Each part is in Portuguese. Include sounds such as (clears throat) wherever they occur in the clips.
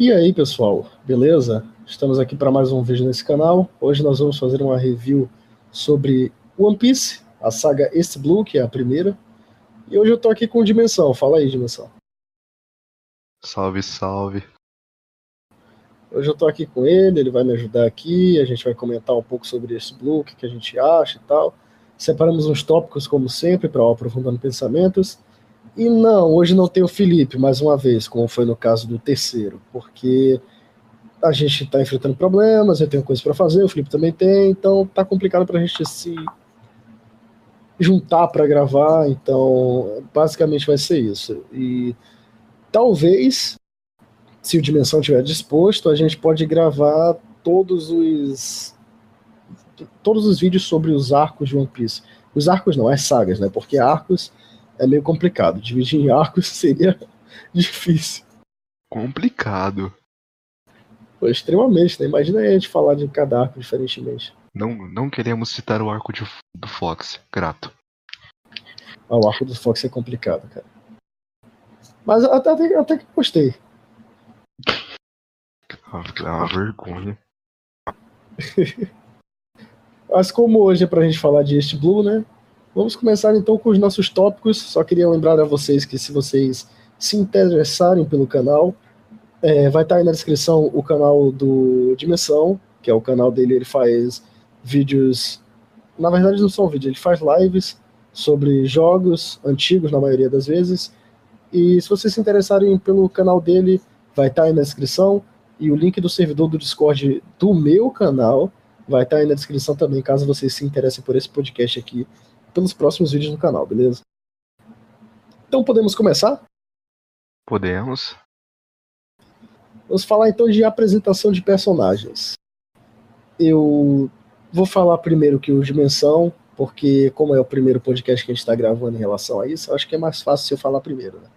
E aí, pessoal, beleza? Estamos aqui para mais um vídeo nesse canal. Hoje nós vamos fazer uma review sobre One Piece, a saga East Blue, que é a primeira. E hoje eu tô aqui com o Dimensão. Fala aí, Dimensão. Salve, salve. Hoje eu tô aqui com ele, ele vai me ajudar aqui, a gente vai comentar um pouco sobre East Blue, o que, que a gente acha e tal. Separamos uns tópicos, como sempre, para aprofundando pensamentos. E não, hoje não tem o Felipe, mais uma vez, como foi no caso do terceiro, porque a gente está enfrentando problemas, eu tenho coisas para fazer, o Felipe também tem, então tá complicado para a gente se juntar para gravar, então basicamente vai ser isso. E talvez, se o Dimensão estiver disposto, a gente pode gravar todos os todos os vídeos sobre os arcos de One Piece. Os arcos não, as sagas, né? Porque arcos é meio complicado. Dividir em arcos (laughs) seria difícil. Complicado. Pô, extremamente, né? Imagina a gente falar de cada arco diferentemente. Não, não queremos citar o arco de, do Fox, grato. Ah, o arco do Fox é complicado, cara. Mas até, até, até que gostei. É uma vergonha. (laughs) Mas como hoje é pra gente falar de Este Blue, né? Vamos começar então com os nossos tópicos. Só queria lembrar a vocês que se vocês se interessarem pelo canal, é, vai estar aí na descrição o canal do Dimensão, que é o canal dele, ele faz vídeos. Na verdade, não são vídeos, ele faz lives sobre jogos antigos, na maioria das vezes. E se vocês se interessarem pelo canal dele, vai estar aí na descrição. E o link do servidor do Discord do meu canal vai estar aí na descrição também, caso vocês se interessem por esse podcast aqui pelos próximos vídeos no canal, beleza? Então podemos começar? Podemos. Vamos falar então de apresentação de personagens. Eu vou falar primeiro que o Dimensão, porque como é o primeiro podcast que a gente está gravando em relação a isso, acho que é mais fácil se eu falar primeiro, né?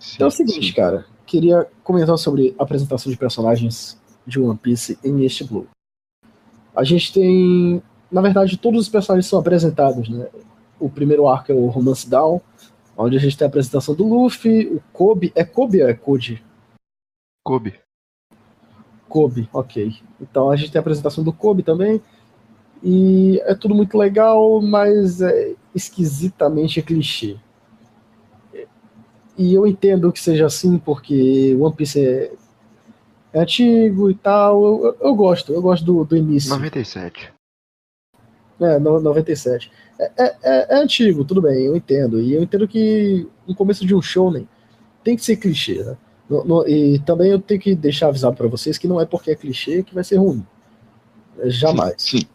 Sim, então é o seguinte, sim. cara, queria comentar sobre a apresentação de personagens de One Piece em East Blue. A gente tem na verdade, todos os personagens são apresentados, né? O primeiro arco é o Romance Down, onde a gente tem a apresentação do Luffy, o Kobe. É Kobe ou é Code? Kobe. Kobe, ok. Então a gente tem a apresentação do Kobe também. E é tudo muito legal, mas é esquisitamente clichê. E eu entendo que seja assim, porque One Piece é, é antigo e tal. Eu, eu, eu, gosto, eu gosto do, do início. 97. É, 97. É, é, é, é, antigo, tudo bem, eu entendo. E eu entendo que no começo de um show tem que ser clichê, né? No, no, e também eu tenho que deixar avisado para vocês que não é porque é clichê que vai ser ruim. Jamais. Sim, sim.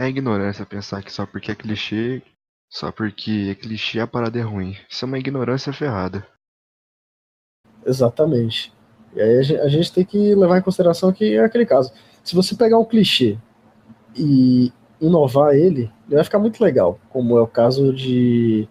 É ignorância pensar que só porque é clichê, só porque é clichê a parada é ruim. Isso é uma ignorância ferrada. Exatamente. E aí a gente, a gente tem que levar em consideração que é aquele caso. Se você pegar um clichê e inovar ele, ele vai ficar muito legal. Como é o caso de.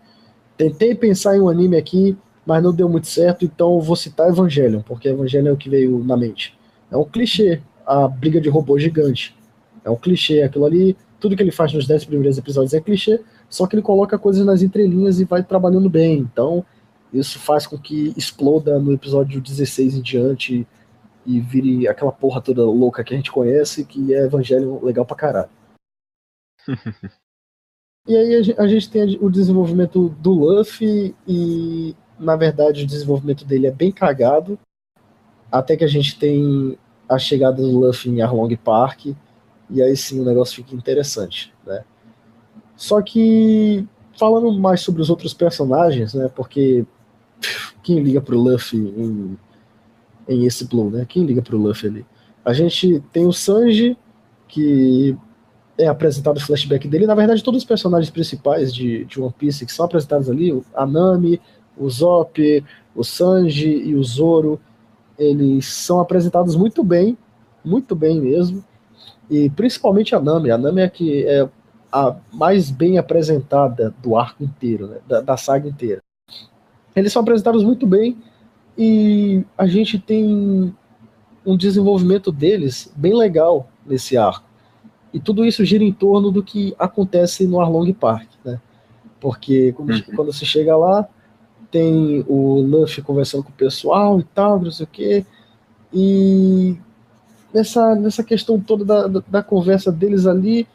Tentei pensar em um anime aqui, mas não deu muito certo, então vou citar Evangelion, porque Evangelion é o que veio na mente. É um clichê, a briga de robô gigante. É um clichê, aquilo ali, tudo que ele faz nos 10 primeiros episódios é clichê, só que ele coloca coisas nas entrelinhas e vai trabalhando bem. Então, isso faz com que exploda no episódio 16 em diante e vire aquela porra toda louca que a gente conhece, que é Evangelho legal pra caralho. E aí a gente tem o desenvolvimento do Luffy e, na verdade, o desenvolvimento dele é bem cagado. Até que a gente tem a chegada do Luffy em Arlong Park. E aí sim o negócio fica interessante, né? Só que, falando mais sobre os outros personagens, né? Porque quem liga pro Luffy em, em esse Blue, né? Quem liga pro Luffy ali? A gente tem o Sanji, que é apresentado o flashback dele. Na verdade, todos os personagens principais de, de One Piece que são apresentados ali, a Nami, o Zop, o Sanji e o Zoro, eles são apresentados muito bem, muito bem mesmo. E principalmente a Nami. A Nami é que é a mais bem apresentada do arco inteiro, né, da, da saga inteira. Eles são apresentados muito bem e a gente tem um desenvolvimento deles bem legal nesse arco. E tudo isso gira em torno do que acontece no Arlong Park, né? Porque quando, uhum. quando você chega lá, tem o Luffy conversando com o pessoal e tal, não sei o quê. E nessa, nessa questão toda da, da, da conversa deles ali,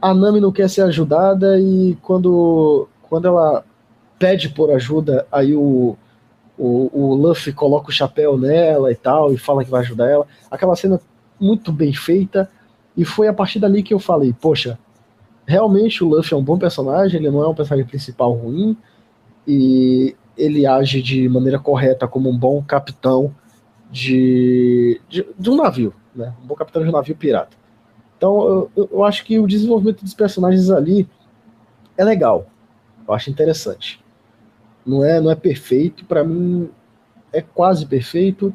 a Nami não quer ser ajudada e quando, quando ela pede por ajuda, aí o, o, o Luffy coloca o chapéu nela e tal, e fala que vai ajudar ela. Aquela cena muito bem feita, e foi a partir dali que eu falei, poxa, realmente o Luffy é um bom personagem, ele não é um personagem principal ruim, e ele age de maneira correta como um bom capitão de, de, de um navio, né? Um bom capitão de um navio pirata. Então eu, eu acho que o desenvolvimento dos personagens ali é legal. Eu acho interessante. Não é, não é perfeito, para mim é quase perfeito.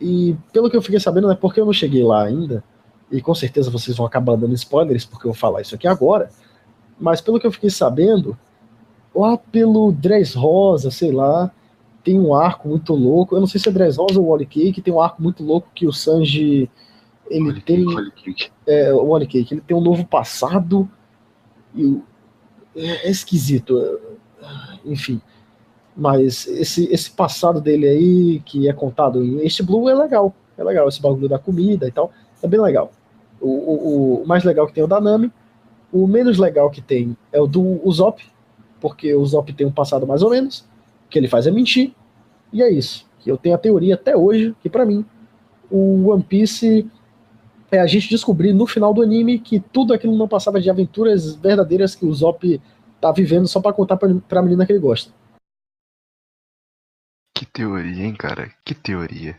E pelo que eu fiquei sabendo, é porque eu não cheguei lá ainda, e com certeza vocês vão acabar dando spoilers, porque eu vou falar isso aqui agora. Mas pelo que eu fiquei sabendo, lá pelo Dress Rosa, sei lá, tem um arco muito louco. Eu não sei se é Dress Rosa ou Wally Cake, tem um arco muito louco que o Sanji ele Wally tem Wally Cake. É, Wally Cake, ele tem um novo passado e é, é esquisito. Enfim, mas esse, esse passado dele aí, que é contado em este Blue, é legal. É legal, esse bagulho da comida e tal. É bem legal. O, o, o mais legal que tem é o da Nami. O menos legal que tem é o do Usopp, porque o Usopp tem um passado mais ou menos. O que ele faz é mentir. E é isso. Eu tenho a teoria até hoje que, para mim, o One Piece é a gente descobrir no final do anime que tudo aquilo não passava de aventuras verdadeiras que o Usopp tá vivendo só para contar pra, pra menina que ele gosta. Que teoria, hein, cara? Que teoria.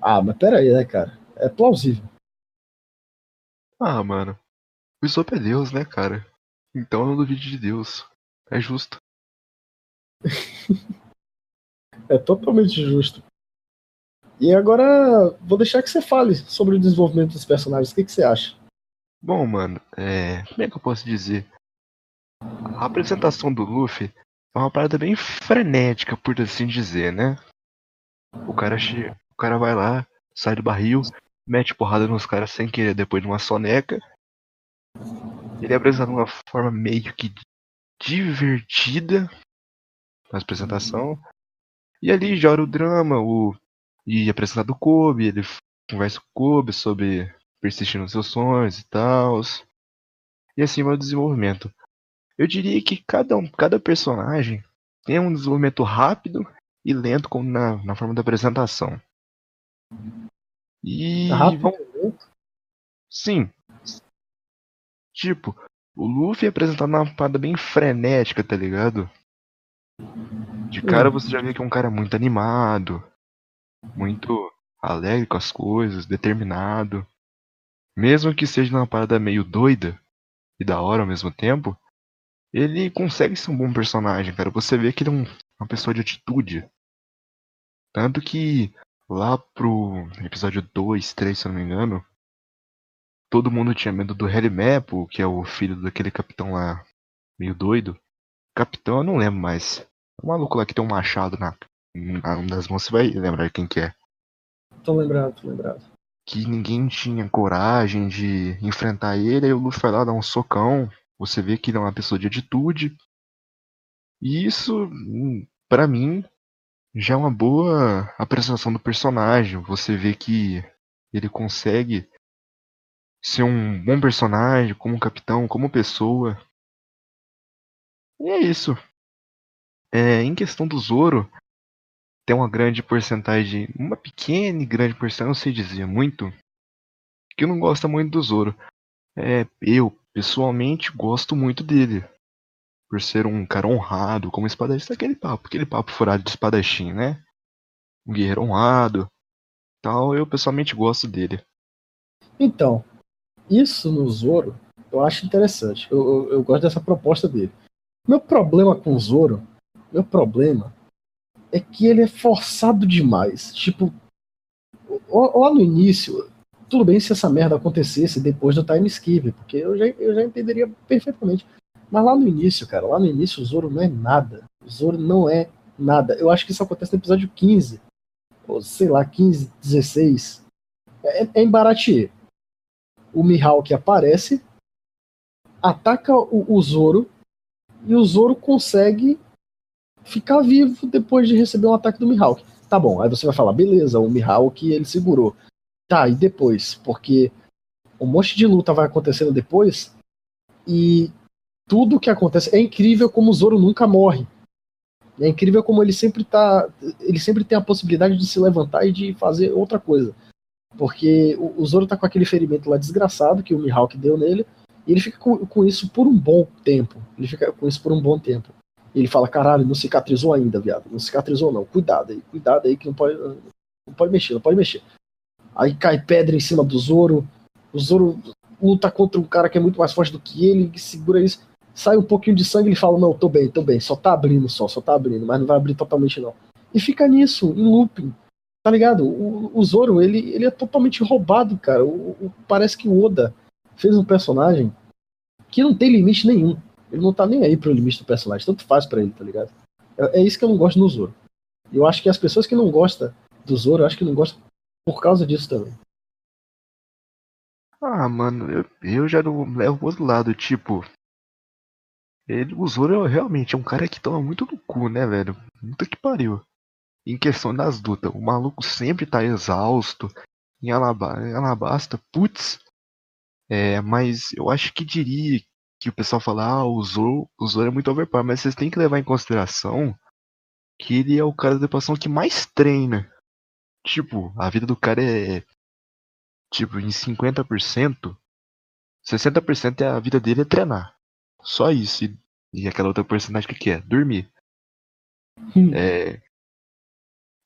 Ah, mas pera aí, né, cara? É plausível. Ah, mano. O Isopo é Deus, né, cara? Então eu não duvido de Deus. É justo. (laughs) é totalmente justo. E agora vou deixar que você fale sobre o desenvolvimento dos personagens. O que, que você acha? Bom, mano, é. Como é que eu posso dizer? A apresentação do Luffy é uma parada bem frenética, por assim dizer, né? O cara chega, o cara vai lá, sai do barril, mete porrada nos caras sem querer depois de uma soneca. Ele é apresentado de uma forma meio que divertida na apresentação. E ali joga o drama, o e apresentado o Kobe, ele conversa com o Kobe sobre persistir nos seus sonhos e tal. E assim vai o desenvolvimento. Eu diria que cada, um, cada personagem tem um desenvolvimento rápido e lento como na, na forma da apresentação. E. Rápido? Sim. Tipo, o Luffy é apresentado numa parada bem frenética, tá ligado? De cara você já vê que é um cara muito animado, muito alegre com as coisas, determinado. Mesmo que seja uma parada meio doida e da hora ao mesmo tempo, ele consegue ser um bom personagem, cara. Você vê que ele é um, uma pessoa de atitude. Tanto que lá pro episódio 2, 3, se eu não me engano, todo mundo tinha medo do Harry Maple, que é o filho daquele capitão lá, meio doido. Capitão, eu não lembro mais. O maluco lá que tem um machado na, na das mãos, você vai lembrar quem que é. Tô lembrado, tô lembrado. Que ninguém tinha coragem de enfrentar ele, aí o Luffy vai lá dar um socão, você vê que ele é uma pessoa de atitude. E isso, hum, para mim, já é uma boa apresentação do personagem. Você vê que ele consegue ser um bom personagem, como capitão, como pessoa. E é isso. É, em questão do Zoro, tem uma grande porcentagem, uma pequena e grande porcentagem, não sei dizer muito, que não gosta muito do Zoro. É, eu, pessoalmente gosto muito dele. Por ser um cara honrado, como espadachim, aquele papo, aquele papo furado de espadachim, né? Um guerreiro honrado. Tal, eu pessoalmente gosto dele. Então, isso no Zoro eu acho interessante. Eu, eu, eu gosto dessa proposta dele. Meu problema com o Zoro, meu problema é que ele é forçado demais. Tipo, lá no início, tudo bem se essa merda acontecesse depois do time skip, porque eu já, eu já entenderia perfeitamente. Mas lá no início, cara, lá no início o Zoro não é nada. O Zoro não é nada. Eu acho que isso acontece no episódio 15. Ou sei lá, 15, 16. É, é em Baratie. O Mihawk aparece, ataca o, o Zoro, e o Zoro consegue ficar vivo depois de receber um ataque do Mihawk. Tá bom, aí você vai falar, beleza, o Mihawk ele segurou. Tá, e depois? Porque um monte de luta vai acontecendo depois e tudo que acontece é incrível como o Zoro nunca morre. É incrível como ele sempre tá, ele sempre tem a possibilidade de se levantar e de fazer outra coisa. Porque o, o Zoro tá com aquele ferimento lá desgraçado que o Mihawk deu nele, e ele fica com, com isso por um bom tempo. Ele fica com isso por um bom tempo. ele fala, caralho, não cicatrizou ainda, viado. Não cicatrizou não. Cuidado aí, cuidado aí que não pode, não pode mexer, não pode mexer. Aí cai pedra em cima do Zoro. O Zoro luta contra um cara que é muito mais forte do que ele, que segura isso. Sai um pouquinho de sangue ele fala: Não, tô bem, tô bem, só tá abrindo, só, só tá abrindo, mas não vai abrir totalmente não. E fica nisso, em looping. Tá ligado? O, o Zoro, ele, ele é totalmente roubado, cara. O, o, parece que o Oda fez um personagem que não tem limite nenhum. Ele não tá nem aí pro limite do personagem, tanto faz para ele, tá ligado? É, é, isso que eu não gosto no Zoro. Eu acho que as pessoas que não gostam do Zoro, eu acho que não gostam por causa disso também. Ah, mano, eu, eu já não levo pro outro lado, tipo. Ele, o Zoro realmente é um cara que toma muito no cu, né, velho? Puta que pariu. Em questão das lutas, o maluco sempre tá exausto. Em, Alaba, em Alabasta, putz. É, mas eu acho que diria que o pessoal fala, ah, o Zoro, o Zoro é muito overpower, mas vocês têm que levar em consideração que ele é o cara da tripulação que mais treina. Tipo, a vida do cara é. Tipo, em 50%, 60% é a vida dele é treinar. Só isso. E, e aquela outra personagem que, que é? Dormir. Hum. É,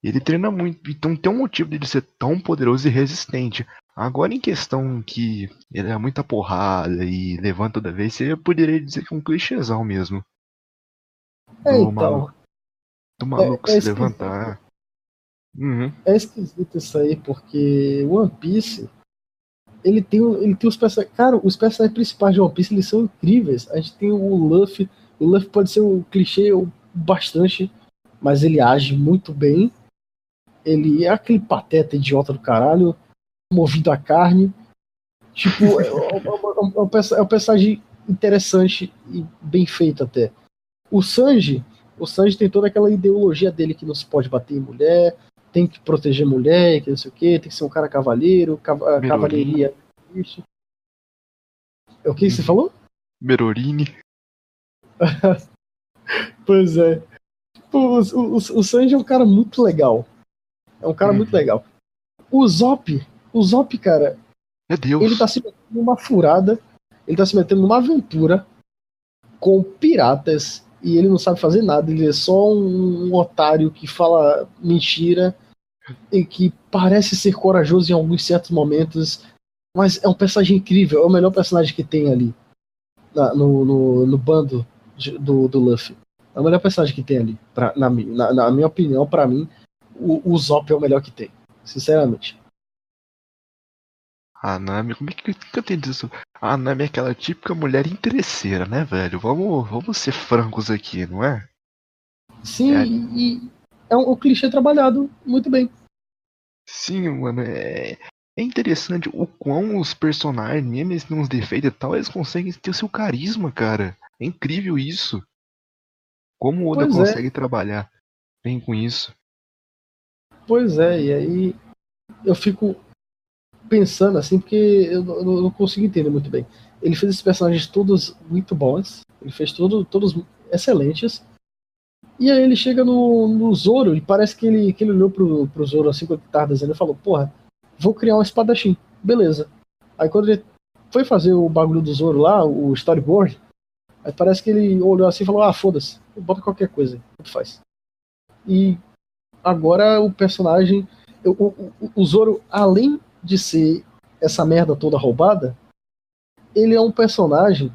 ele treina muito, então tem um motivo dele ser tão poderoso e resistente. Agora, em questão que ele é muita porrada e levanta toda vez, você poderia dizer que é um clichêzão mesmo. É, do então. Maluco, do maluco é, é se levantar. Uhum. É esquisito isso aí, porque One Piece ele tem, ele tem os personagens. Cara, os personagens principais de One Piece eles são incríveis. A gente tem o Luffy. O Luffy pode ser um clichê bastante, mas ele age muito bem. Ele é aquele pateta idiota do caralho, movido a carne. Tipo, é, é, é, é um personagem interessante e bem feito até. O Sanji, o Sanji tem toda aquela ideologia dele que não se pode bater em mulher, tem que proteger mulher, que não sei o que, tem que ser um cara cavaleiro, cav cavalheiria. Isso. O que, você uhum. falou? Merorini. (laughs) pois é. O, o, o, Sanji é um cara muito legal. É um cara uhum. muito legal. O Zop, o Zop, cara. Meu Deus. Ele tá se metendo numa furada. Ele tá se metendo numa aventura com piratas e ele não sabe fazer nada, ele é só um, um otário que fala mentira e que parece ser corajoso em alguns certos momentos, mas é um personagem incrível, é o melhor personagem que tem ali na, no, no, no, bando de, do, do Luffy. É o melhor personagem que tem ali, pra, na, na, na minha opinião, para mim, o, o Zop é o melhor que tem, sinceramente. A Nami, como é que, que eu tenho disso? A Nami é aquela típica mulher interesseira, né, velho? Vamos, vamos ser francos aqui, não é? Sim, é. e é um, clichê trabalhado muito bem. Sim, mano, é, é interessante o quão os personagens, mesmo têm uns defeitos e tal, eles conseguem ter o seu carisma, cara. É incrível isso. Como o Oda pois é. consegue é. trabalhar bem com isso. Pois é, e aí eu fico pensando assim, porque eu, eu não consigo entender muito bem. Ele fez esses personagens todos muito bons, ele fez todo, todos excelentes. E aí ele chega no, no Zoro e parece que ele, que ele olhou pro, pro Zoro assim quando ele tava desenhando e falou, porra, vou criar um espadachim. Beleza. Aí quando ele foi fazer o bagulho do Zoro lá, o storyboard, aí parece que ele olhou assim e falou, ah, foda-se, bota qualquer coisa, tanto faz. E agora o personagem. O, o, o Zoro, além de ser essa merda toda roubada, ele é um personagem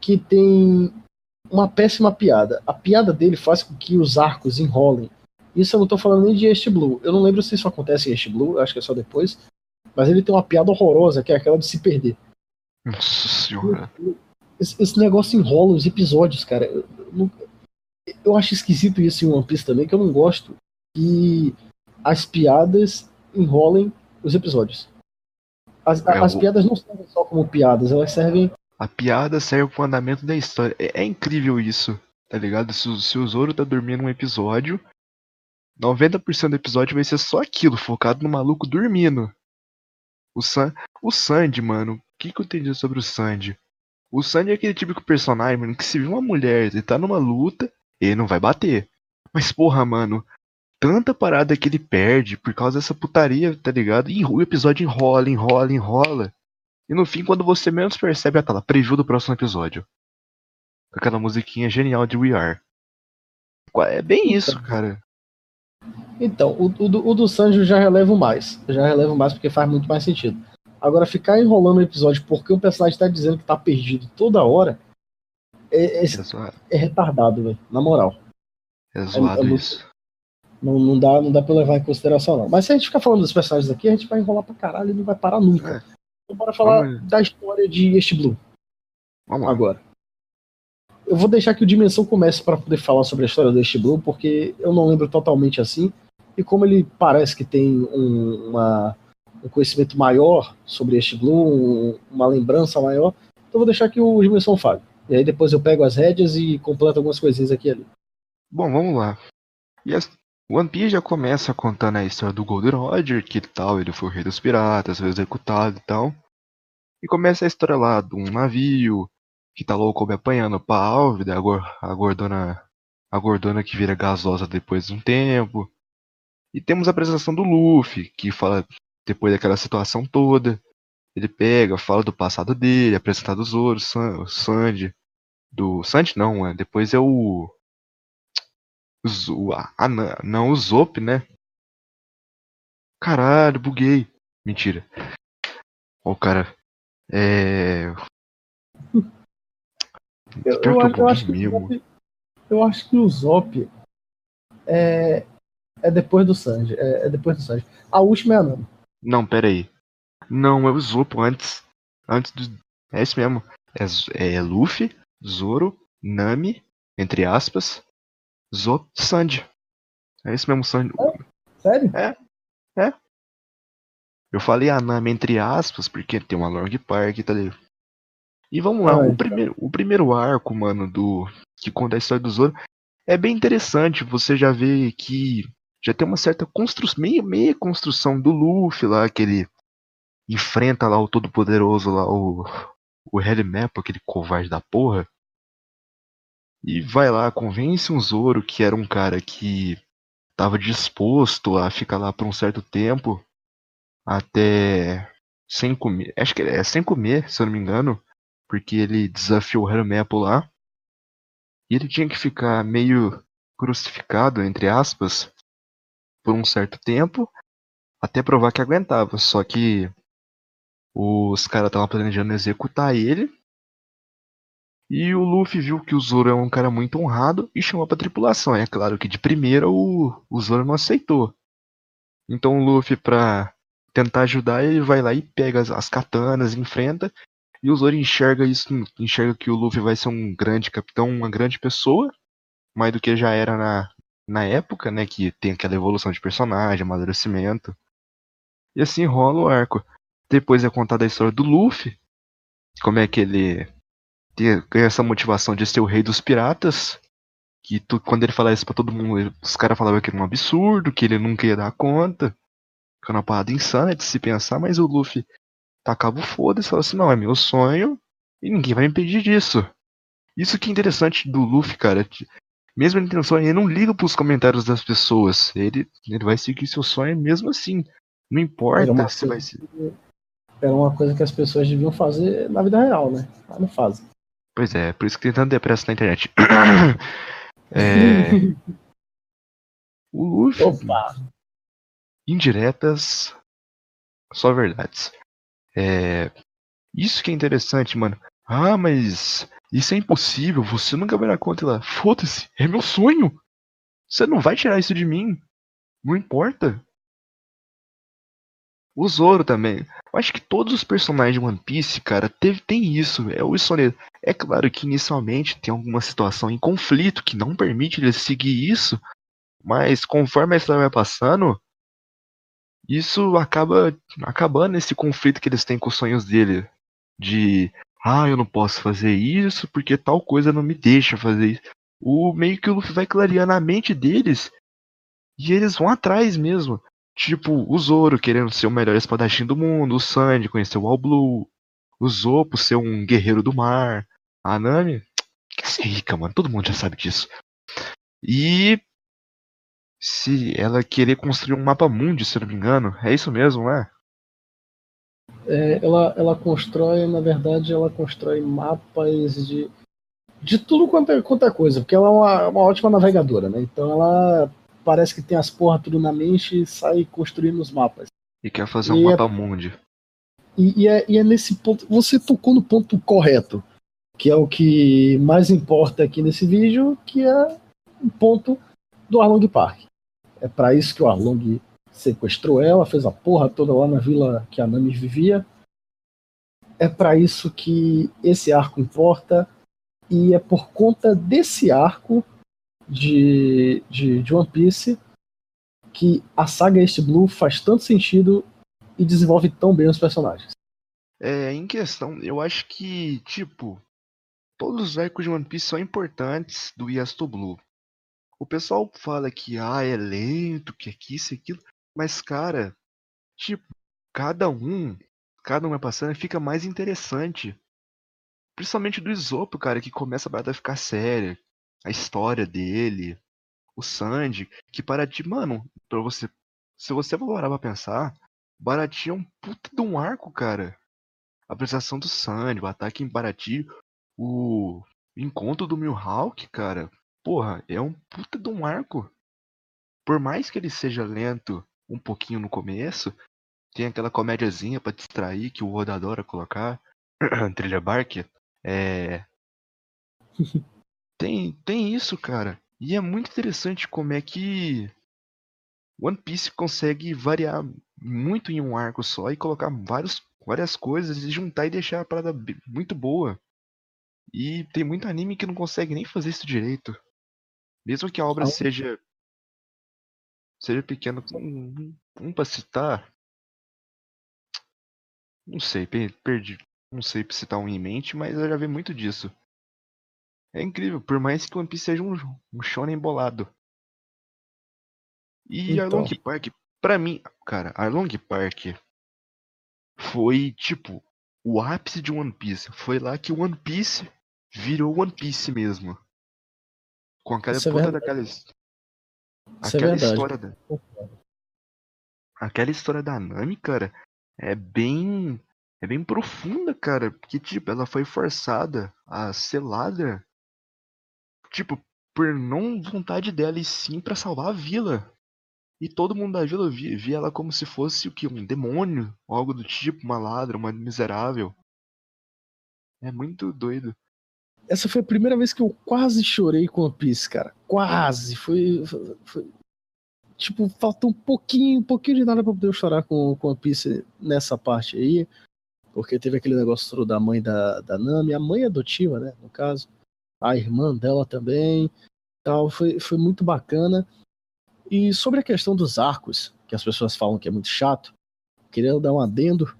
que tem uma péssima piada. A piada dele faz com que os arcos enrolem. Isso eu não tô falando nem de Este Blue. Eu não lembro se isso acontece em Este Blue, acho que é só depois. Mas ele tem uma piada horrorosa, que é aquela de se perder. Nossa senhora. Esse, esse negócio enrola os episódios, cara. Eu, eu, eu, acho esquisito isso em One Piece também, que eu não gosto que as piadas enrolem os episódios. As, é, as piadas não servem só como piadas, elas servem. A piada serve pro andamento da história. É, é incrível isso, tá ligado? Se, se o Zoro tá dormindo um episódio, 90% do episódio vai ser só aquilo, focado no maluco dormindo. O, San... o Sandy, mano, o que, que eu entendi sobre o Sandy? O Sandy é aquele típico personagem, mano, que se viu uma mulher e tá numa luta, ele não vai bater. Mas porra, mano, tanta parada que ele perde por causa dessa putaria, tá ligado? E o episódio enrola, enrola, enrola. E no fim, quando você menos percebe, ah, tá lá, preview do próximo episódio. Com aquela musiquinha genial de We Are. É bem isso, cara. Então, o, o, o do Sanjo já relevo mais. Já relevo mais porque faz muito mais sentido. Agora, ficar enrolando o episódio porque o personagem está dizendo que tá perdido toda hora é, é, é, é retardado, velho. Na moral. É zoado é, isso. Não, não, dá, não dá pra levar em consideração, não. Mas se a gente ficar falando dos personagens aqui, a gente vai enrolar pra caralho e não vai parar nunca. É. Então bora falar Vamos... da história de este Blue. Vamos agora. Eu vou deixar que o Dimensão comece para poder falar sobre a história do Este Blue, porque eu não lembro totalmente assim. E como ele parece que tem um, uma, um conhecimento maior sobre este Blue, um, uma lembrança maior, então eu vou deixar que o Dimensão fale. E aí depois eu pego as rédeas e completo algumas coisinhas aqui e ali. Bom, vamos lá. E as... One Piece já começa contando a história do Golden Roger, que tal, ele foi o rei dos piratas, foi executado e tal. E começa a história lá de um navio, que tá louco me apanhando pra Álvida, a, gordona, a gordona que vira gasosa depois de um tempo. E temos a apresentação do Luffy, que fala depois daquela situação toda. Ele pega, fala do passado dele, apresenta do Zoro, o Sandy. Do. Sandy não, é. Depois é o. O, ah, não, o Zop, né? Caralho, buguei. Mentira. Ó, o cara. É. Eu, eu, acho, eu, acho que Zop, eu acho que o Zop é, é depois do Sanji. É, é, depois do Sanji. A última é a Nami. Não, pera aí. Não, é o Zop antes. Antes do. É esse mesmo. É, é Luffy, Zoro, Nami, entre aspas, Zop Sanji. É esse mesmo Sanji. É? Sério? É. É. Eu falei a Nami entre aspas, porque tem uma Long Park, tá ligado? E vamos lá, o, primeiro, o primeiro arco, mano, do. que conta a história do Zoro, é bem interessante. Você já vê que já tem uma certa construção, meia, meia construção do Luffy lá, que ele enfrenta lá o Todo-Poderoso lá, o. o Map, aquele covarde da porra. E vai lá, convence um Zoro, que era um cara que estava disposto a ficar lá por um certo tempo, até sem comer. Acho que é sem comer, se eu não me engano porque ele desafiou o Apple lá. E ele tinha que ficar meio crucificado, entre aspas, por um certo tempo, até provar que aguentava. Só que os caras estavam planejando executar ele. E o Luffy viu que o Zoro é um cara muito honrado e chamou pra tripulação. É claro que de primeira o, o Zoro não aceitou. Então o Luffy, pra tentar ajudar, ele vai lá e pega as, as katanas, enfrenta e o Zoro enxerga isso, enxerga que o Luffy vai ser um grande capitão, uma grande pessoa, mais do que já era na, na época, né? Que tem aquela evolução de personagem, amadurecimento. E assim rola o arco. Depois é contada a história do Luffy, como é que ele tem essa motivação de ser o rei dos piratas. Que tu, quando ele fala isso pra todo mundo, os caras falavam que era um absurdo, que ele nunca ia dar conta. Que era uma parada insana de se pensar, mas o Luffy tacava o foda-se e falava assim, não, é meu sonho e ninguém vai me impedir disso. Isso que é interessante do Luffy, cara. Mesmo ele tendo sonho, ele não liga pros comentários das pessoas. Ele, ele vai seguir seu sonho mesmo assim. Não importa se vai ser. Era uma coisa que as pessoas deviam fazer na vida real, né? Mas não fazem. Pois é, por isso que tem tanto depressa na internet. (coughs) é... o Luffy. Opa. Indiretas, só verdades. É, isso que é interessante, mano. Ah, mas isso é impossível, você nunca vai dar conta lá. Foda-se, é meu sonho. Você não vai tirar isso de mim. Não importa. O Zoro também. Eu acho que todos os personagens de One Piece, cara, teve, tem isso. É o soneiro. É claro que inicialmente tem alguma situação em conflito que não permite ele seguir isso. Mas conforme a história vai passando, isso acaba acabando esse conflito que eles têm com os sonhos dele. De, ah, eu não posso fazer isso porque tal coisa não me deixa fazer isso. O meio que o Luffy vai clareando a mente deles E eles vão atrás mesmo. Tipo, o Zoro querendo ser o melhor espadachim do mundo, o Sandy conhecer o All Blue, o Zopo ser um guerreiro do mar, a Nami quer ser rica, mano, todo mundo já sabe disso. E se ela querer construir um mapa mundi, se não me engano, é isso mesmo, é? é ela, ela constrói, na verdade, ela constrói mapas de, de tudo quanto é, quanto é coisa, porque ela é uma, uma ótima navegadora, né? Então ela parece que tem as porra tudo na mente e sai construindo os mapas. E quer fazer um mapa é, mundi. E, e, é, e é nesse ponto. Você tocou no ponto correto, que é o que mais importa aqui nesse vídeo, que é o ponto do Arlong Park. É para isso que o Arlong sequestrou ela, fez a porra toda lá na vila que a Nami vivia. É para isso que esse arco importa. E é por conta desse arco de, de, de One Piece que a saga East Blue faz tanto sentido e desenvolve tão bem os personagens. É, em questão, eu acho que, tipo, todos os arcos de One Piece são importantes do Yasto Blue. O pessoal fala que ah, é lento, que aqui, isso e aquilo. Mas, cara, tipo, cada um, cada um vai passando fica mais interessante. Principalmente do Isopo, cara, que começa a ficar séria. A história dele. O Sandy, que para ti, mano, pra você. Se você valorar pra pensar, Barati é um puta de um arco, cara. A apresentação do Sandy, o ataque em Barati, o encontro do Mihawk, cara porra, é um puta de um arco. Por mais que ele seja lento um pouquinho no começo, tem aquela comédiazinha para distrair que o Oda adora colocar, (clears throat) Trilha Bark, é... (laughs) tem, tem isso, cara. E é muito interessante como é que One Piece consegue variar muito em um arco só e colocar vários, várias coisas e juntar e deixar a parada muito boa. E tem muito anime que não consegue nem fazer isso direito. Mesmo que a obra seja seja pequena, um, um para citar, não sei, perdi, não sei citar um em mente, mas eu já vi muito disso. É incrível, por mais que One Piece seja um, um shonen bolado. E então. Arlong Park, pra mim, cara, Arlong Park foi tipo o ápice de One Piece. Foi lá que One Piece virou One Piece mesmo. Com aquela Isso é puta é daquela. Aquela é história da. Aquela história da Nami, cara, é bem. É bem profunda, cara. Porque, tipo, ela foi forçada a ser ladra. Tipo, por não vontade dela e sim para salvar a vila. E todo mundo da vila via, via, ela como se fosse o que? Um demônio, algo do tipo, uma ladra, uma miserável. É muito doido. Essa foi a primeira vez que eu quase chorei com One Piece, cara. Quase. Foi. foi, foi... Tipo, faltou um pouquinho, um pouquinho de nada pra poder chorar com, com One Piece nessa parte aí. Porque teve aquele negócio da mãe da, da Nami, a mãe adotiva, né? No caso. A irmã dela também. Tal. Foi, foi muito bacana. E sobre a questão dos arcos, que as pessoas falam que é muito chato, queria dar um adendo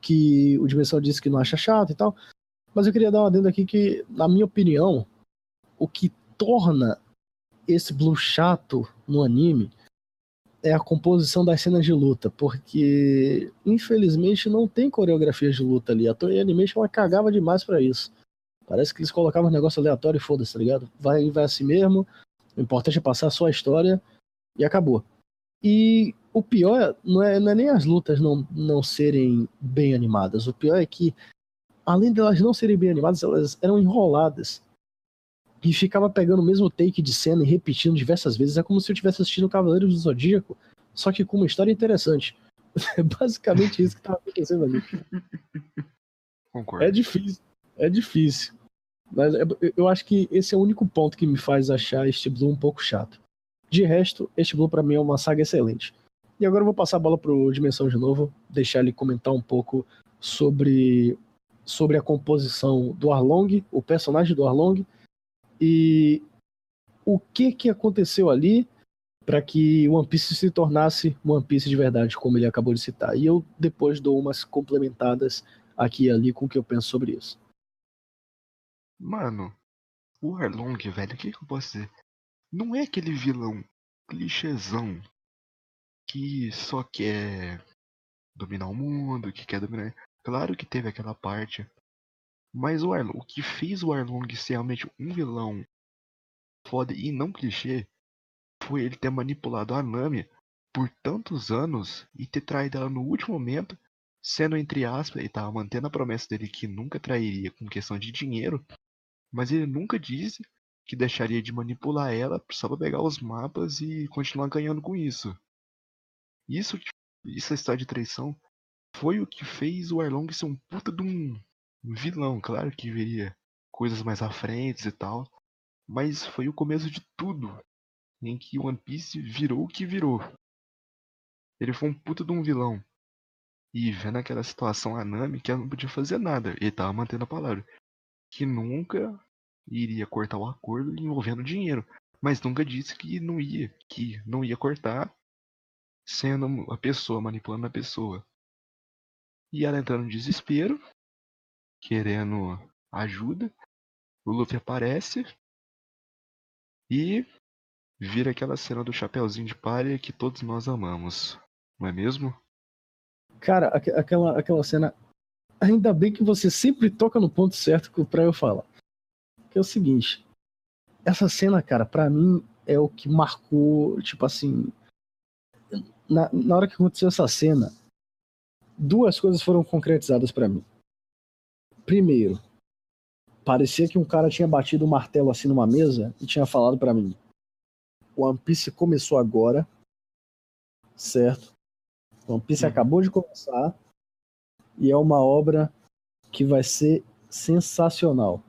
que o Dimensão disse que não acha chato e tal. Mas eu queria dar uma adendo aqui que, na minha opinião, o que torna esse blue chato no anime é a composição das cenas de luta, porque infelizmente não tem coreografia de luta ali. A Toei Animation cagava demais para isso. Parece que eles colocavam um negócio aleatório e foda-se, tá ligado? Vai, vai assim mesmo. O importante é passar só a história e acabou. E o pior não é, não é nem as lutas não, não serem bem animadas. O pior é que além de elas não serem bem animadas, elas eram enroladas. E ficava pegando o mesmo take de cena e repetindo diversas vezes. É como se eu estivesse assistindo Cavaleiros do Zodíaco, só que com uma história interessante. (laughs) É basicamente isso que estava acontecendo ali. Concordo. É difícil. É difícil. Mas eu acho que esse é o único ponto que me faz achar este Blue um pouco chato. De resto, este Blue para mim é uma saga excelente. E agora eu vou passar a bola pro Dimensão de novo, deixar ele comentar um pouco sobre sobre a composição do Arlong, o personagem do Arlong, e o que que aconteceu ali para que One Piece se tornasse One Piece de verdade, como ele acabou de citar. E eu depois dou umas complementadas aqui e ali com o que eu penso sobre isso. Mano, o Arlong, velho, o que, que eu posso dizer? Não é aquele vilão clichêzão que só quer dominar o mundo, que quer dominar. Claro que teve aquela parte. Mas o Arlong, o que fez o Arlong ser realmente um vilão foda e não clichê foi ele ter manipulado a Nami por tantos anos e ter traído ela no último momento, sendo entre aspas, ele tava mantendo a promessa dele que nunca trairia com questão de dinheiro, mas ele nunca disse que deixaria de manipular ela só pegar os mapas e continuar ganhando com isso. Isso, essa história de traição foi o que fez o Arlong ser um puta de um vilão. Claro que viria coisas mais à frente e tal, mas foi o começo de tudo em que One Piece virou o que virou. Ele foi um puta de um vilão. E vendo aquela situação a Nami, que ela não podia fazer nada, ele tava mantendo a palavra. Que nunca iria cortar o acordo envolvendo dinheiro. Mas nunca disse que não ia, que não ia cortar sendo a pessoa, manipulando a pessoa. E ela entrando no desespero, querendo ajuda. O Luffy aparece e vira aquela cena do chapeuzinho de palha que todos nós amamos, não é mesmo? Cara, aqu aquela, aquela cena. Ainda bem que você sempre toca no ponto certo pra eu falar. Que é o seguinte. Essa cena, cara, pra mim é o que marcou, tipo assim, na, na hora que aconteceu essa cena, duas coisas foram concretizadas para mim. Primeiro, parecia que um cara tinha batido o um martelo assim numa mesa e tinha falado para mim: One Piece começou agora, certo? One Piece uhum. acabou de começar e é uma obra que vai ser sensacional.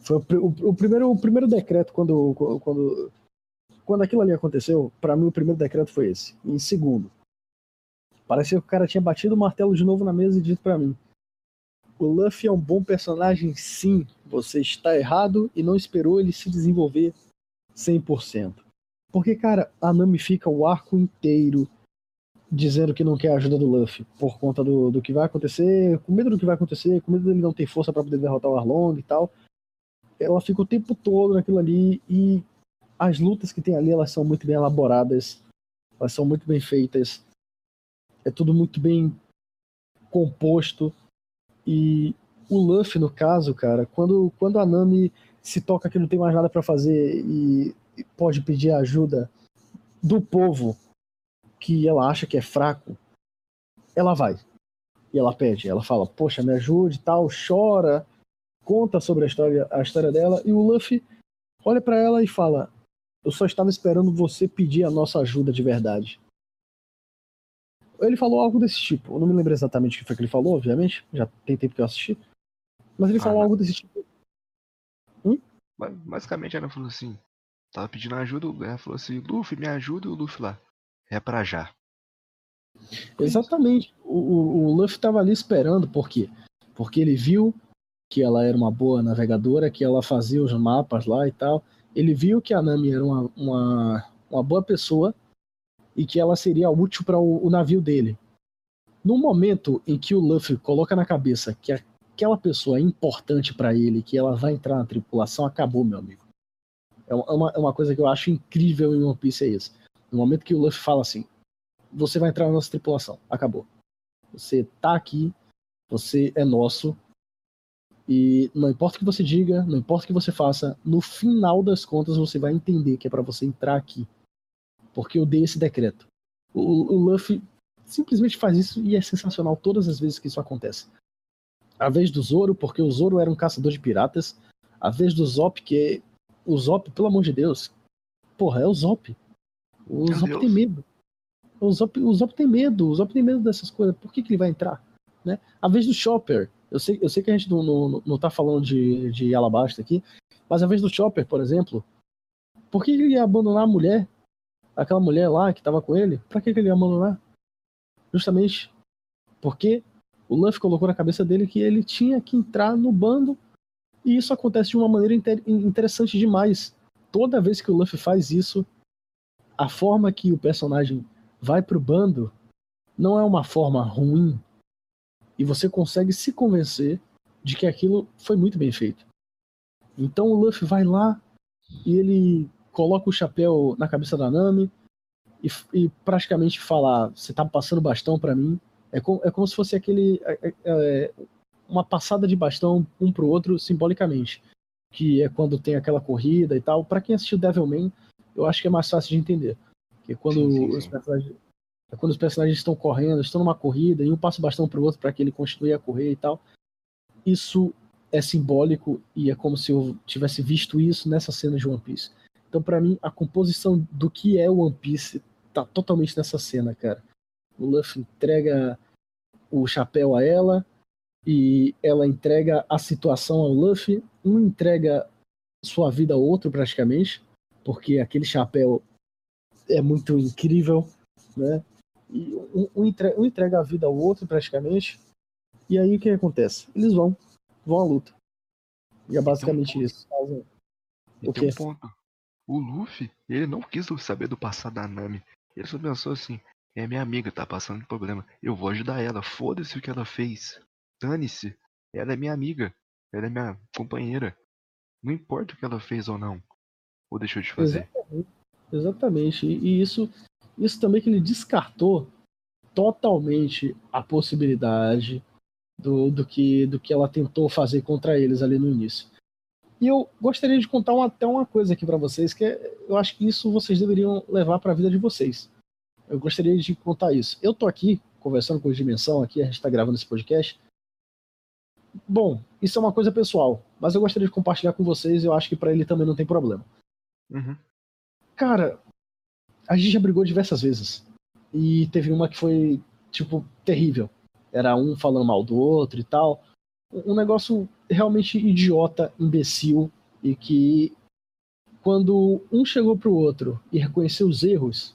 Foi o, o, primeiro, o primeiro decreto quando, quando quando aquilo ali aconteceu, para mim o primeiro decreto foi esse. E em segundo, parecia que o cara tinha batido o martelo de novo na mesa e dito para mim: O Luffy é um bom personagem, sim. Você está errado e não esperou ele se desenvolver 100%. Porque, cara, a Nami fica o arco inteiro dizendo que não quer a ajuda do Luffy por conta do, do que vai acontecer, com medo do que vai acontecer, com medo dele não ter força para poder derrotar o Arlong e tal. Ela fica o tempo todo naquilo ali e as lutas que tem ali, elas são muito bem elaboradas, elas são muito bem feitas, é tudo muito bem composto. E o Luffy, no caso, cara, quando, quando a Nami se toca que não tem mais nada para fazer e, e pode pedir ajuda do povo que ela acha que é fraco, ela vai. E ela pede, ela fala, poxa, me ajude tal, chora, conta sobre a história, a história dela, e o Luffy olha para ela e fala: eu só estava esperando você pedir a nossa ajuda de verdade. Ele falou algo desse tipo. Eu não me lembro exatamente o que foi que ele falou, obviamente. Já tem tempo que eu assisti. Mas ele ah, falou algo desse tipo. Hum? Basicamente ela falou assim. Tava pedindo ajuda, ela falou assim, Luffy, me ajuda e o Luffy lá. É pra já. Exatamente. O, o, o Luffy tava ali esperando, por quê? Porque ele viu que ela era uma boa navegadora, que ela fazia os mapas lá e tal ele viu que a Nami era uma, uma, uma boa pessoa e que ela seria útil para o, o, navio dele. No momento em que o Luffy coloca na cabeça que aquela pessoa é importante para ele, que ela vai entrar na tripulação, acabou, meu amigo. É uma, é uma coisa que eu acho incrível em One Piece é isso. No momento que o Luffy fala assim, você vai entrar na nossa tripulação, acabou. Você tá aqui, você é nosso, e não importa o que você diga, não importa o que você faça, no final das contas você vai entender que é para você entrar aqui. Porque eu dei esse decreto. O, o Luffy simplesmente faz isso e é sensacional todas as vezes que isso acontece. A vez do Zoro, porque o Zoro era um caçador de piratas. A vez do Zop, que é... O Zop, pelo amor de Deus. Porra, é o Zop. O Meu Zop Deus. tem medo. O Zop, o Zop tem medo. O Zop tem medo dessas coisas. Por que, que ele vai entrar? Né? A vez do Chopper. Eu sei, eu sei que a gente não, não, não tá falando de, de Alabasta aqui, mas a vez do Chopper, por exemplo, por que ele ia abandonar a mulher? Aquela mulher lá que tava com ele? Pra que ele ia abandonar? Justamente porque o Luffy colocou na cabeça dele que ele tinha que entrar no bando e isso acontece de uma maneira inter interessante demais. Toda vez que o Luffy faz isso, a forma que o personagem vai pro bando não é uma forma ruim, e você consegue se convencer de que aquilo foi muito bem feito. Então o Luffy vai lá e ele coloca o chapéu na cabeça da Nami e, e praticamente fala: Você tá passando bastão para mim. É, com, é como se fosse aquele. É, é, é, uma passada de bastão um pro outro simbolicamente. Que é quando tem aquela corrida e tal. Para quem assistiu Devilman, eu acho que é mais fácil de entender. Que quando sim, sim, sim. os personagens. É quando os personagens estão correndo, estão numa corrida, e um passa o bastão pro outro para que ele continue a correr e tal. Isso é simbólico e é como se eu tivesse visto isso nessa cena de One Piece. Então, para mim, a composição do que é One Piece tá totalmente nessa cena, cara. O Luffy entrega o chapéu a ela e ela entrega a situação ao Luffy. Um entrega sua vida ao outro, praticamente, porque aquele chapéu é muito incrível, né? E um, um, entrega, um entrega a vida ao outro, praticamente. E aí o que acontece? Eles vão vão à luta. E é basicamente um isso. Fazem... O tem um ponto. O Luffy, ele não quis saber do passado da Nami. Ele só pensou assim: é minha amiga, tá passando problema. Eu vou ajudar ela. Foda-se o que ela fez. Dane-se. Ela é minha amiga. Ela é minha companheira. Não importa o que ela fez ou não. Ou deixou de fazer. Exatamente. Exatamente. E, e isso, isso também que ele descartou totalmente a possibilidade do, do, que, do que ela tentou fazer contra eles ali no início. E eu gostaria de contar uma, até uma coisa aqui para vocês, que é, eu acho que isso vocês deveriam levar para a vida de vocês. Eu gostaria de contar isso. Eu tô aqui conversando com o Dimensão, aqui a gente está gravando esse podcast. Bom, isso é uma coisa pessoal, mas eu gostaria de compartilhar com vocês. Eu acho que para ele também não tem problema. Uhum. Cara, a gente já brigou diversas vezes e teve uma que foi tipo terrível era um falando mal do outro e tal. Um negócio realmente idiota, imbecil, e que quando um chegou pro outro e reconheceu os erros,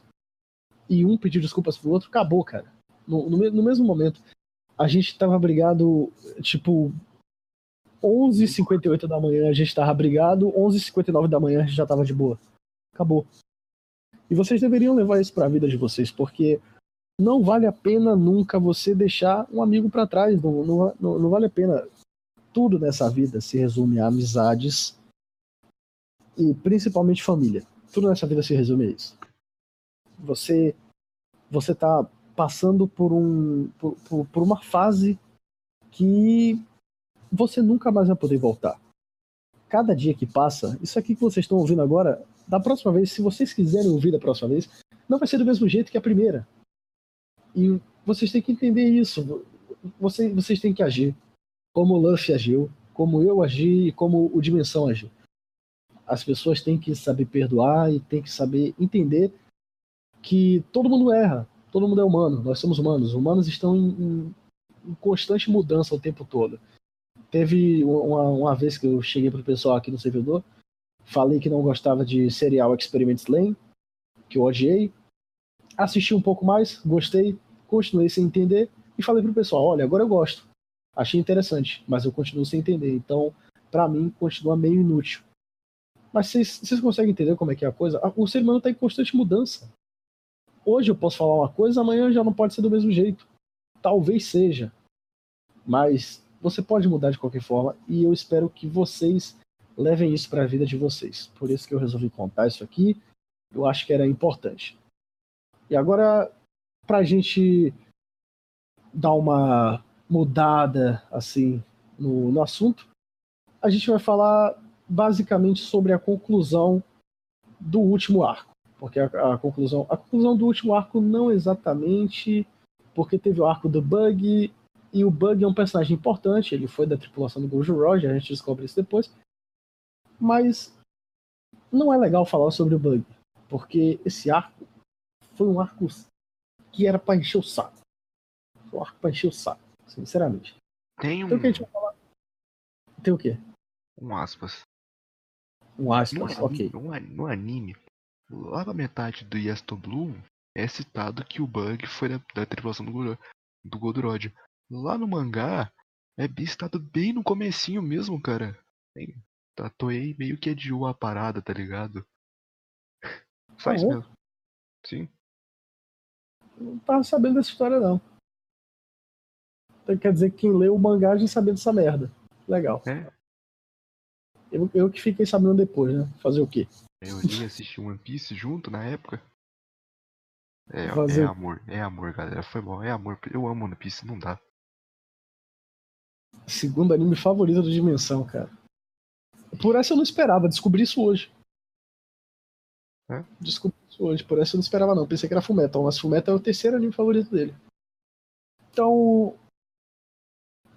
e um pediu desculpas pro outro, acabou, cara. No, no, no mesmo momento, a gente tava brigado, tipo, 11h58 da manhã a gente tava brigado, 11h59 da manhã a gente já tava de boa. Acabou. E vocês deveriam levar isso pra vida de vocês, porque não vale a pena nunca você deixar um amigo para trás. Não, não, não, vale a pena. Tudo nessa vida se resume a amizades e principalmente família. Tudo nessa vida se resume a isso. Você você tá passando por um por, por, por uma fase que você nunca mais vai poder voltar. Cada dia que passa, isso aqui que vocês estão ouvindo agora, da próxima vez, se vocês quiserem ouvir da próxima vez, não vai ser do mesmo jeito que a primeira. E vocês têm que entender isso. Vocês, vocês têm que agir como o Luffy agiu, como eu agi e como o Dimensão agiu. As pessoas têm que saber perdoar e têm que saber entender que todo mundo erra, todo mundo é humano, nós somos humanos. Humanos estão em, em, constante mudança o tempo todo. Teve uma, uma vez que eu cheguei pro pessoal aqui no servidor, falei que não gostava de Serial Experiments Lane, que eu odiei. Assisti um pouco mais, gostei, continuei sem entender e falei pro pessoal, olha, agora eu gosto. Achei interessante, mas eu continuo sem entender. Então, para mim, continua meio inútil. Mas vocês, conseguem entender como é que é a coisa? O ser humano está em constante mudança. Hoje eu posso falar uma coisa, amanhã já não pode ser do mesmo jeito. Talvez seja. Mas você pode mudar de qualquer forma e eu espero que vocês levem isso para a vida de vocês. Por isso que eu resolvi contar isso aqui. Eu acho que era importante. E agora para a gente dar uma mudada assim no, no assunto, a gente vai falar basicamente sobre a conclusão do último arco. Porque a, a, conclusão, a conclusão do último arco não exatamente porque teve o arco do Bug e o Bug é um personagem importante, ele foi da tripulação do Gojo Roger, a gente descobre isso depois. Mas não é legal falar sobre o Bug, porque esse arco foi um arco que era pra encher o saco. Foi um arco pra encher o saco, sinceramente. Tem um. Então o que a gente vai falar? Tem o quê? Um aspas. Um aspas, no ok. No, no anime, lá na metade do Yesto Blue, é citado que o Bug foi da, da tripulação do, do Godrod. Lá no mangá, é citado bem no comecinho mesmo, cara. A Toei meio que adiou a parada, tá ligado? Ah, isso é? mesmo. Sim. Não tava sabendo dessa história, não. Então, quer dizer que quem leu o mangá já sabia dessa merda. Legal. É. Eu, eu que fiquei sabendo depois, né? Fazer o quê? Eu ia assistir One Piece junto na época. É, Fazer- é amor, é amor, galera. Foi bom, é amor. Eu amo One Piece, não dá. Segundo anime favorito do Dimensão, cara. Por essa eu não esperava, descobri isso hoje. É? Descobri isso hoje, por essa eu não esperava não. Pensei que era Fullmetal, mas Fullmetal é o terceiro anime favorito dele. Então,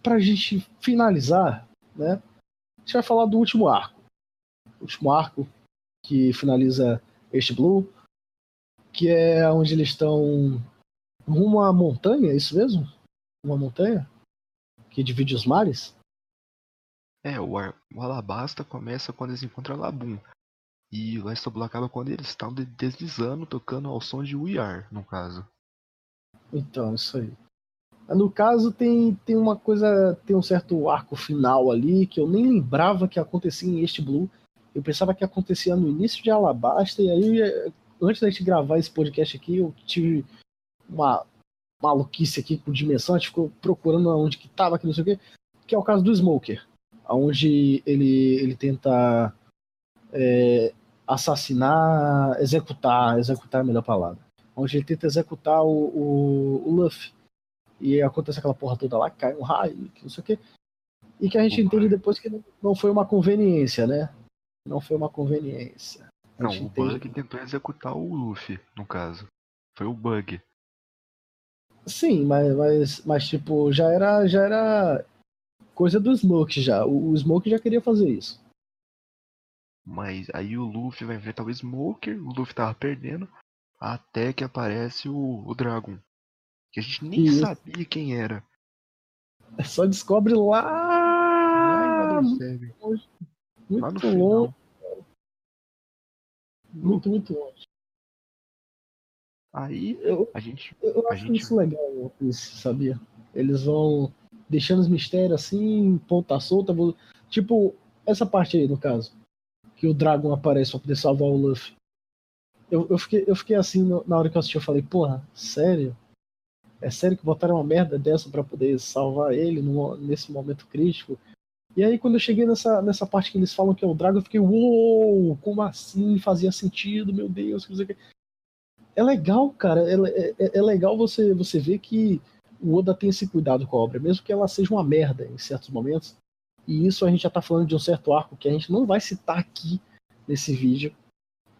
pra gente finalizar, né? A gente vai falar do último arco. O último arco que finaliza este Blue, que é onde eles estão rumo à montanha, é isso mesmo? Uma montanha? Que divide os mares? É, o, Ar- o Alabasta começa quando eles encontram a Labum. E o Estoblo acaba quando eles estão de- deslizando, tocando ao som de We Are, no caso. Então, isso aí. No caso, tem, tem uma coisa, tem um certo arco final ali que eu nem lembrava que acontecia em este Blue. Eu pensava que acontecia no início de Alabasta, e aí, antes da gente gravar esse podcast aqui, eu tive uma maluquice aqui com dimensão, a gente ficou procurando onde que tava, que não sei o quê, que é o caso do Smoker, onde ele, ele tenta é, assassinar, executar, executar é a melhor palavra, onde ele tenta executar o, o, o Luffy. E acontece aquela porra toda lá, cai um raio, não sei o quê. E que a gente entende depois que não- foi uma conveniência, né? Não foi uma conveniência. Não, o entende Bug tentou executar o Luffy, no caso. Foi o Bug. Sim, mas, mas, mas tipo, já era, já era coisa do Smoke já. O, o Smoke já queria fazer isso. Mas aí o Luffy vai enfrentar o Smoker, o Luffy tava perdendo, até que aparece o, o Dragon. Que a gente nem Isso. sabia quem era. Só descobre Lá lá Mother Seven, muito lá no longe, final. muito, muito longe. Aí Eu, a gente. eu A acho gente- isso legal, Piece, sabia? Eles vão deixando os mistérios assim, ponta solta. vou- Tipo, essa parte aí, no caso. Que o Dragon aparece pra poder salvar o Luffy. Eu, eu, fiquei, eu fiquei assim no- na hora que eu assisti, eu falei, porra, sério? É sério que botaram uma merda dessa pra poder salvar ele num- nesse momento crítico? E aí, quando eu cheguei nessa, nessa parte que eles falam que é o Dragon, eu fiquei, uou, como assim? Fazia sentido, meu Deus, que não sei o que. É legal, cara. É, é, é legal você, você ver que o Oda tem esse cuidado com a obra, mesmo que ela seja uma merda em certos momentos. E isso a gente já tá falando de um certo arco que a gente não vai citar aqui nesse vídeo,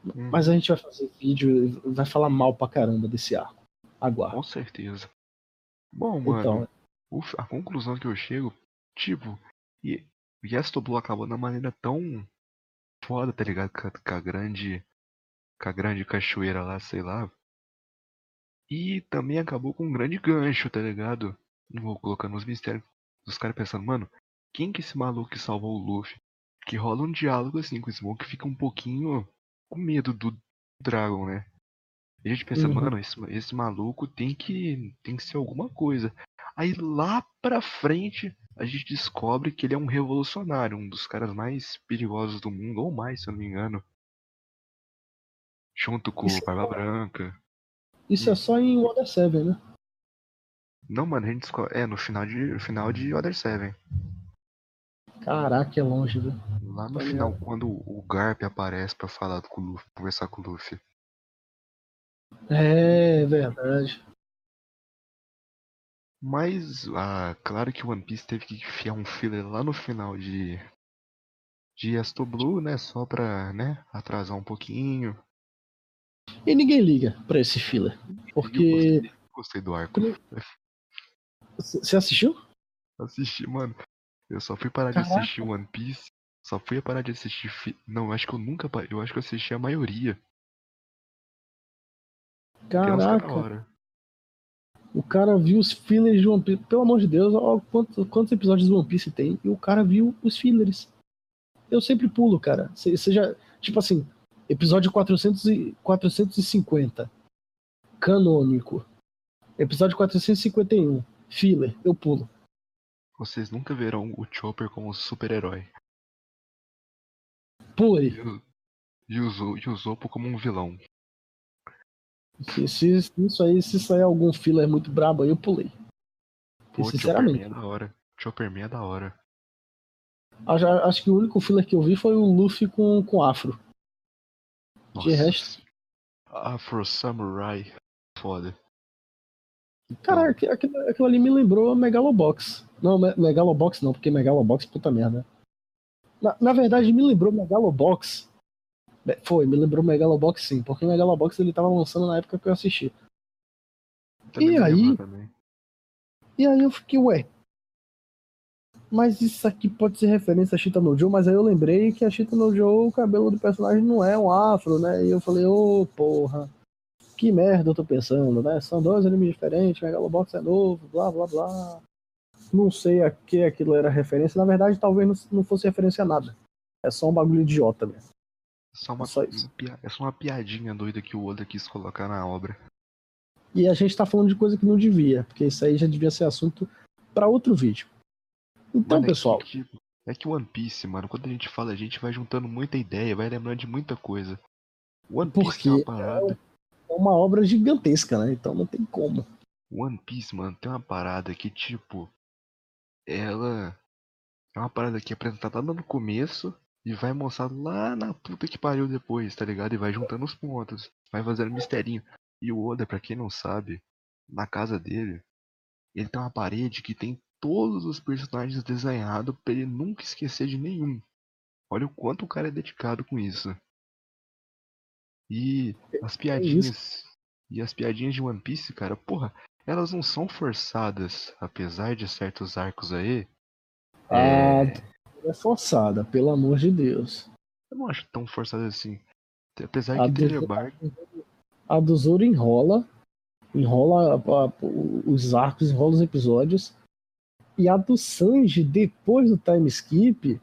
Hum, mas a gente vai fazer vídeo e vai falar mal pra caramba desse arco. Aguarde. Com certeza. Bom, mano, Então, f- a conclusão que eu chego, tipo, e o Yastoblu acabou da maneira tão foda, tá ligado? Com a grande. Com a grande cachoeira lá, sei lá. E também acabou com um grande gancho, tá ligado? Não vou colocando os mistérios dos caras pensando, mano, quem que esse maluco que salvou o Luffy? Que rola um diálogo assim com o Smoke que fica um pouquinho com medo do Dragon, né? E a gente pensa, Uhum. mano, esse, esse maluco tem que, tem que ser alguma coisa. Aí lá pra frente a gente descobre que ele é um revolucionário, um dos caras mais perigosos do mundo, ou mais, se eu não me engano. Junto com Isso o Barba Branca. Isso é só em Water 7, né? Não, mano, a gente descobre. É, no final de, no final de Other Seven. Caraca, é longe, viu? Lá no Tá final, quando o Garp aparece pra falar com o Luffy, conversar com o Luffy. É verdade. Mas, ah, claro que o One Piece teve que enfiar um filler lá no final de. De Astro Blue, né? Só pra, né? Atrasar um pouquinho. E ninguém liga pra esse filler. Eu Porque. gostei, gostei do arco. Você assistiu? Assisti, mano. Eu só fui parar de Caraca. assistir One Piece. Só fui parar de assistir. Fi... Não, eu acho que eu nunca. Eu acho que eu assisti a maioria. É Caraca. O cara viu os fillers de One Piece. Pelo amor de Deus, ó, quantos, quantos episódios de One Piece tem? E o cara viu os fillers. Eu sempre pulo, cara. Se- Seja, tipo assim, episódio 400 e, 450. Canônico. Episódio 451. Filler. Eu pulo. Vocês nunca verão o Chopper como super-herói. Pule. E o- E o, Zo- o Zoppo como um vilão. Se, se- isso aí, se sair algum filler muito brabo aí, eu pulei. Pô, Chopper sinceramente. Man é da hora. Chopper é da hora. Acho, acho que o único filler que eu vi foi o Luffy com, com afro. De resto. Afro Samurai. Foda. Cara, aquilo, aquilo ali me lembrou Megalobox. Não, Megalobox não, porque Megalobox, puta merda. Na, na verdade, me lembrou Megalobox. Foi, me lembrou Megalobox sim, porque Megalobox ele tava lançando na época que eu assisti. Também E aí? E aí eu fiquei, ué. Mas isso aqui pode ser referência a Chita no Joe, mas aí eu lembrei que a Chita no Joe, o cabelo do personagem não é um afro, né? E eu falei, ô porra, que merda eu tô pensando, né? São dois animes diferentes, Megalobox é novo, blá blá blá. Não sei a que aquilo era referência. Na verdade, talvez não, fosse referência a nada. É só um bagulho idiota mesmo. Só uma, Só isso. é só uma piadinha doida que o Oda quis colocar na obra. E a gente tá falando de coisa que não devia, porque isso aí já devia ser assunto pra outro vídeo. Então, Mano, é que, pessoal, tipo, é que One Piece, mano, quando a gente fala, a gente vai juntando muita ideia, vai lembrando de muita coisa. One Piece tem uma parada. é uma obra gigantesca, né? Então não tem como. One Piece, mano, tem uma parada que, tipo, ela é uma parada que é apresentada lá no começo e vai mostrar lá na puta que pariu depois, tá ligado? E vai juntando os pontos, vai fazendo misterinho. E o Oda, pra quem não sabe, na casa dele, ele tem uma parede que tem todos os personagens desenhados pra ele nunca esquecer de nenhum. Olha o quanto o cara é dedicado com isso. E as piadinhas. E as piadinhas de One Piece, cara, porra, elas não são forçadas, apesar de certos arcos aí. Ah, É, é forçada, pelo amor de Deus. eu não acho tão forçadas assim. Apesar A que Thriller Bark. A do Zoro enrola, enrola a- a- os arcos, enrola os episódios. E a do Sanji, depois do time skip,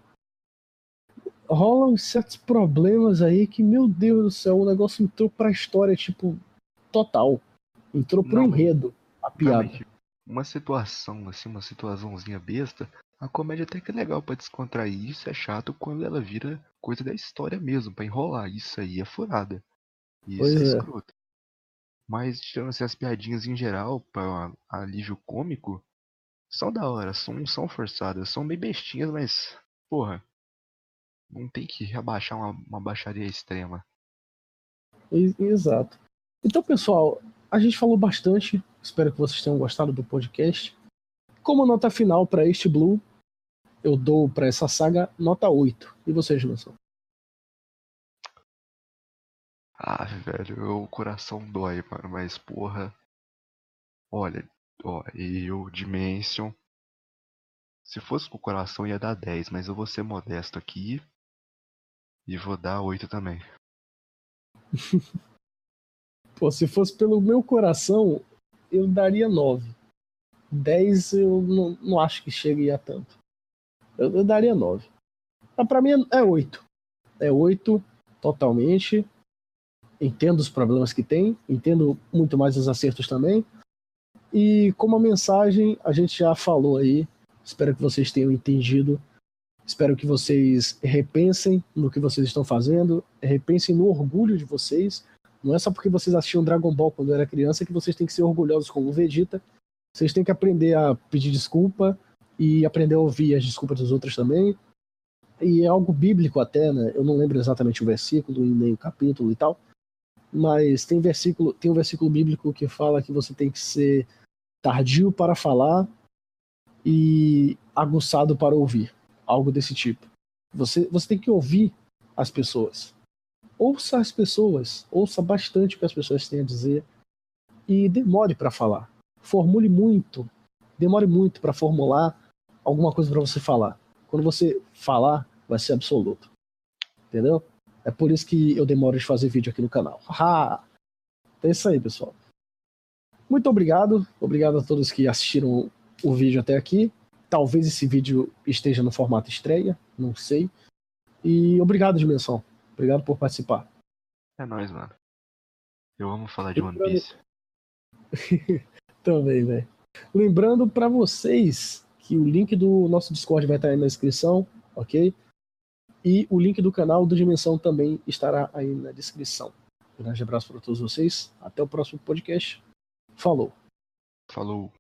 rolam certos problemas aí que, meu Deus do céu, o negócio entrou pra história, tipo, total. Entrou pro Não, enredo, a piada. Realmente, uma situação, assim, uma situaçãozinha besta, a comédia até que é legal pra descontrair, isso é chato quando ela vira coisa da história mesmo, pra enrolar. Isso aí é furada. Isso Pois é, é. escroto. Mas tirando assim, as piadinhas em geral, pra alívio cômico, são da hora, são, são forçadas, são bem bestinhas, mas, porra, não tem que rebaixar uma, uma baixaria extrema. Exato. Então, pessoal, a gente falou bastante. Espero que vocês tenham gostado do podcast. Como nota final para este Blue, eu dou para essa saga nota 8. E vocês, Gilson? Ah, velho, o coração dói, mano, mas porra. Olha, ó, eu, Dimension. Se fosse com o coração ia dar 10, mas eu vou ser modesto aqui. E vou dar 8 também. (laughs) Pô, se fosse pelo meu coração, eu daria 9. 10 eu não, não acho que chegue a tanto. Eu, eu daria 9. Mas pra mim é 8. É 8 totalmente. Entendo os problemas que tem, entendo muito mais os acertos também. E como a mensagem a gente já falou aí, espero que vocês tenham entendido. Espero que vocês repensem no que vocês estão fazendo, repensem no orgulho de vocês. Não é só porque vocês assistiam Dragon Ball quando era criança que vocês têm que ser orgulhosos como o Vegeta. Vocês têm que aprender a pedir desculpa e aprender a ouvir as desculpas dos outros também. E é algo bíblico até, né? Eu não lembro exatamente o versículo e nem o capítulo e tal. Mas tem versículo, tem um versículo bíblico que fala que você tem que ser tardio para falar e aguçado para ouvir. Algo desse tipo. Você, você tem que ouvir as pessoas. Ouça as pessoas, ouça bastante o que as pessoas têm a dizer e demore para falar. Formule muito, demore muito para formular alguma coisa para você falar. Quando você falar, vai ser absoluto. Entendeu? É por isso que eu demoro de fazer vídeo aqui no canal. Haha! Então é isso aí, pessoal. Muito obrigado. Obrigado a todos que assistiram o vídeo até aqui. Talvez esse vídeo esteja no formato estreia, não sei. E obrigado, Dimensão. Obrigado por participar. É nóis, mano. Eu amo falar de One Lembrando- Piece. (laughs) Também, velho. Lembrando para vocês que o link do nosso Discord vai estar aí na descrição, ok? E o link do canal do Dimensão também estará aí na descrição. Um grande abraço para todos vocês. Até o próximo podcast. Falou. Falou.